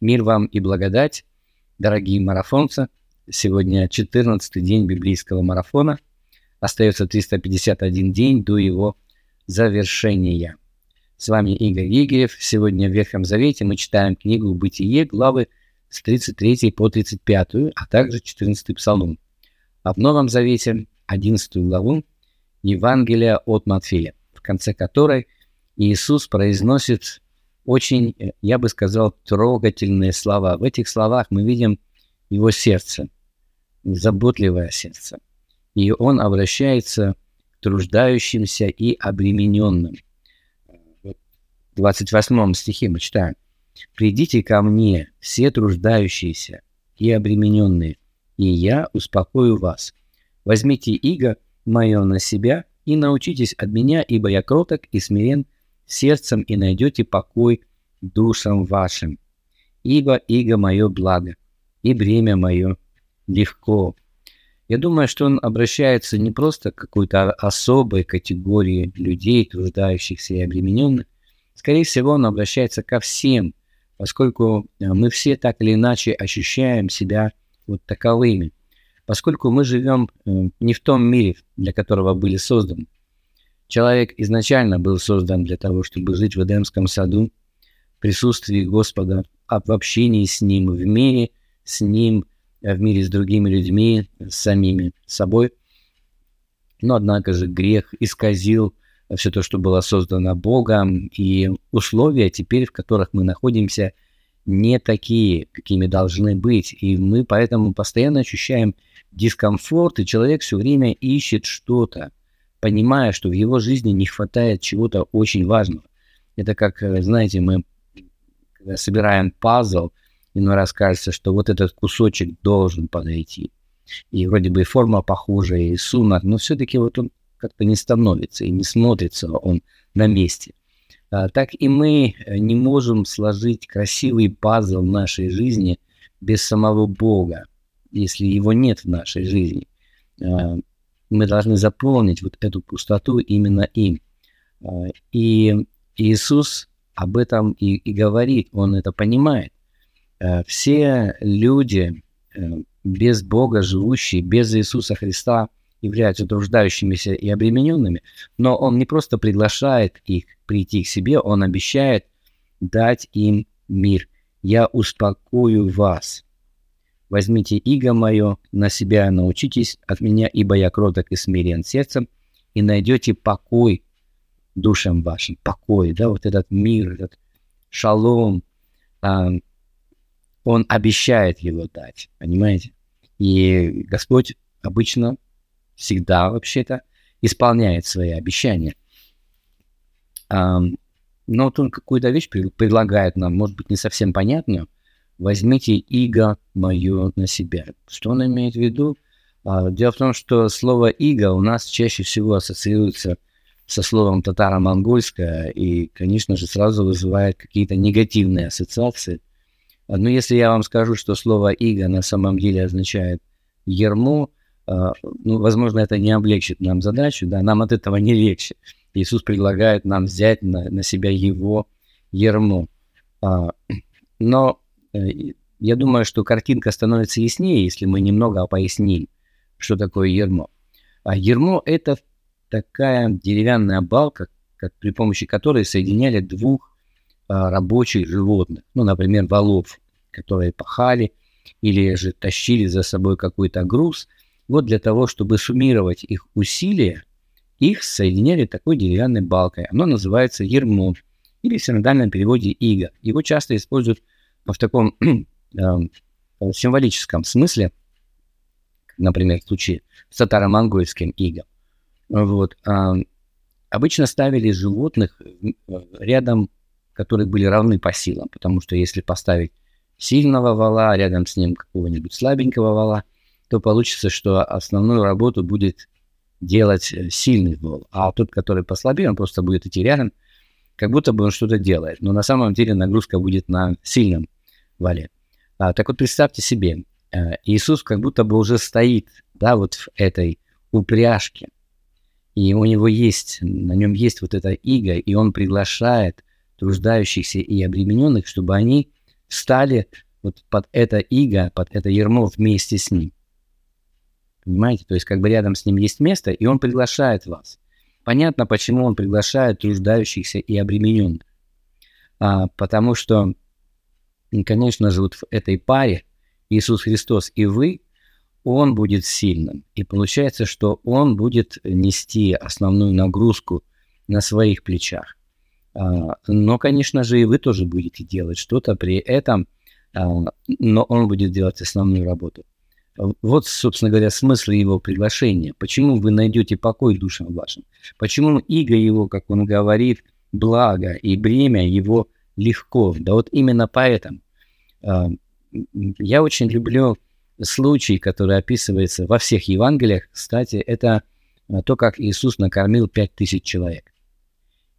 Мир вам и благодать, дорогие марафонцы. Сегодня 14 день библейского марафона. Остается 351 день до его завершения. С вами Игорь Игорев. Сегодня в Ветхом Завете мы читаем книгу «Бытие», главы с 33 по 35, а также 14 псалом. А в Новом Завете 11 главу Евангелия от Матфея, в конце которой Иисус произносит очень, э, я бы сказал, трогательные слова. В этих словах мы видим его сердце, заботливое сердце. И он обращается к труждающимся и обремененным. В 28 стихе мы читаем. «Придите ко мне, все труждающиеся и обремененные, и я успокою вас. Возьмите иго мое на себя и научитесь от меня, ибо я кроток и смирен сердцем и найдете покой душам вашим. Ибо иго мое благо, и бремя мое легко. Я думаю, что он обращается не просто к какой-то особой категории людей, труждающихся и обремененных. Скорее всего, он обращается ко всем, поскольку э, мы все так или иначе ощущаем себя вот таковыми, поскольку мы живем э, не в том мире, для которого были созданы. Человек изначально был создан для того, чтобы жить в Эдемском саду, в присутствии Господа, а в общении с Ним, в мире с Ним, в мире с другими людьми, с самими собой. Но, однако же, грех исказил все то, что было создано Богом, и условия теперь, в которых мы находимся, не такие, какими должны быть. И мы поэтому постоянно ощущаем дискомфорт, и человек все время ищет что-то – понимая, что в его жизни не хватает чего-то очень важного. Это как, э, знаете, мы когда собираем пазл, иной раз кажется, что вот этот кусочек должен подойти. И вроде бы форма похожая, и сумма, но все-таки вот он как-то не становится и не смотрится он на месте. А, так и мы э, не можем сложить красивый пазл нашей жизни без самого Бога, если его нет в нашей жизни. А, мы должны заполнить вот эту пустоту именно им. А, и Иисус об этом и, и говорит, он это понимает. А, все люди э, без Бога живущие, без Иисуса Христа, являются труждающимися и обремененными, но Он не просто приглашает их прийти к себе, Он обещает дать им мир. «Я успокою вас». Возьмите иго мое на себя, научитесь от меня, ибо я кроток и смирен сердцем, и найдете покой душам вашим, покой, да, вот этот мир, этот шалом, а, он обещает его дать, понимаете? И Господь обычно, всегда вообще-то, исполняет свои обещания. А, но вот он какую-то вещь предлагает нам, может быть, не совсем понятную, возьмите иго мое на себя. Что он имеет в виду? А, дело в том, что слово иго у нас чаще всего ассоциируется со словом татаро-монгольское и, конечно же, сразу вызывает какие-то негативные ассоциации. А, но если я вам скажу, что слово иго на самом деле означает ермо, а, ну, возможно, это не облегчит нам задачу, да, нам от этого не легче. Иисус предлагает нам взять на, на себя его ермо. Но я думаю, что картинка становится яснее, если мы немного поясним, что такое ермо. А ермо – это такая деревянная балка, как, при помощи которой соединяли двух а, рабочих животных, ну, например, волов, которые пахали или же тащили за собой какой-то груз. Вот для того, чтобы суммировать их усилия, их соединяли такой деревянной балкой. Оно называется ермо или в синодальном переводе иго. Его часто используют в таком эм, символическом смысле, например, в случае с татаро-монгольским игом, вот, обычно ставили животных э, рядом, которые были равны по силам, потому что если поставить сильного вала, рядом с ним какого-нибудь слабенького вала, то получится, что основную работу будет делать э, сильный вол, а тот, который послабее, он просто будет идти рядом, как будто бы он что-то делает, но на самом деле нагрузка будет на сильном вале. А, так вот представьте себе, э, Иисус как будто бы уже стоит, да, вот в этой упряжке, и у него есть, на нем есть вот эта иго, и он приглашает труждающихся и обремененных, чтобы они встали вот под это иго, под это ермо вместе с ним. Понимаете? То есть как бы рядом с ним есть место, и он приглашает вас. Понятно, почему он приглашает труждающихся и обремененных. А, потому что, конечно же, вот в этой паре Иисус Христос и вы, он будет сильным. И получается, что он будет нести основную нагрузку на своих плечах. А, но, конечно же, и вы тоже будете делать что-то при этом, а, но он будет делать основную работу. Вот, собственно говоря, смысл его приглашения. Почему вы найдете покой душам вашим? Почему иго его, как он говорит, благо и бремя его легко? Да вот именно поэтому. А, я очень люблю случай, который описывается во всех Евангелиях. Кстати, это то, как Иисус накормил пять тысяч человек.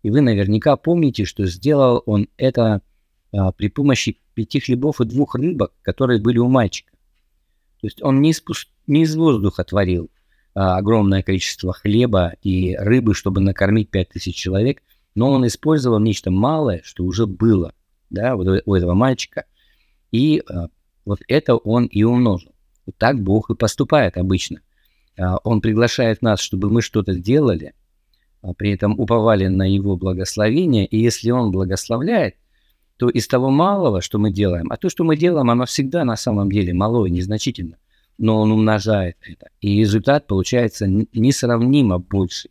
И вы наверняка помните, что сделал он это а, при помощи пяти хлебов и двух рыбок, которые были у мальчика. То есть он не из, пуст... не из воздуха творил а, огромное количество хлеба и рыбы, чтобы накормить пять тысяч человек, но он использовал нечто малое, что уже было да, вот у этого мальчика, и а, вот это он и умножил. Вот так Бог и поступает обычно. А, он приглашает нас, чтобы мы что-то сделали, а при этом уповали на Его благословение, и если Он благословляет, то из того малого, что мы делаем, а то, что мы делаем, оно всегда на самом деле мало и незначительно, но Он умножает это, и результат получается несравнимо больше.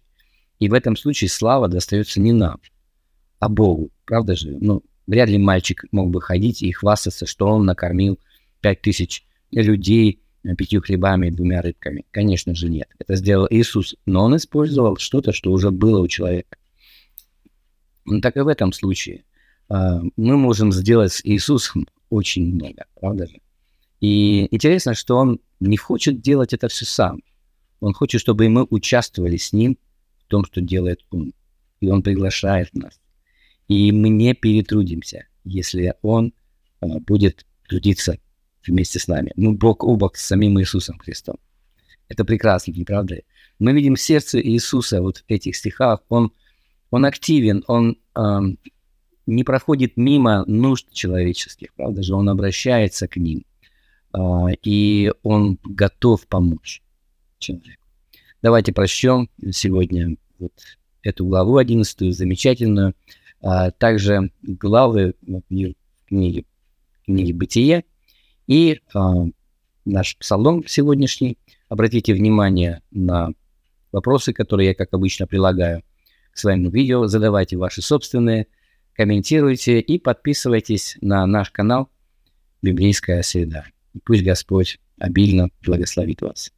И в этом случае слава достается не нам, а Богу, правда же? Ну, вряд ли мальчик мог бы ходить и хвастаться, что он накормил пять тысяч людей, пятью хлебами и двумя рыбками? Конечно же нет. Это сделал Иисус, но он использовал что-то, что уже было у человека. Ну, так и в этом случае а, мы можем сделать с Иисусом очень много, правда же? И интересно, что он не хочет делать это все сам. Он хочет, чтобы мы участвовали с ним том, что делает он. И он приглашает нас. И мы не перетрудимся, если он а, будет трудиться вместе с нами. Мы бок о бок с самим Иисусом Христом. Это прекрасно, не правда ли? Мы видим сердце Иисуса вот в этих стихах. Он, он активен, он эм, не проходит мимо нужд человеческих, правда же? Он обращается к ним. Э, и он готов помочь человеку. Давайте прочтем сегодня вот эту главу 11, замечательную. А также главы в книге, книге «Бытие», и э, наш псалом сегодняшний. Обратите внимание на вопросы, которые я, как обычно, прилагаю к своему видео. Задавайте ваши собственные, комментируйте и подписывайтесь на наш канал «Библейская среда». И пусть Господь обильно благословит вас.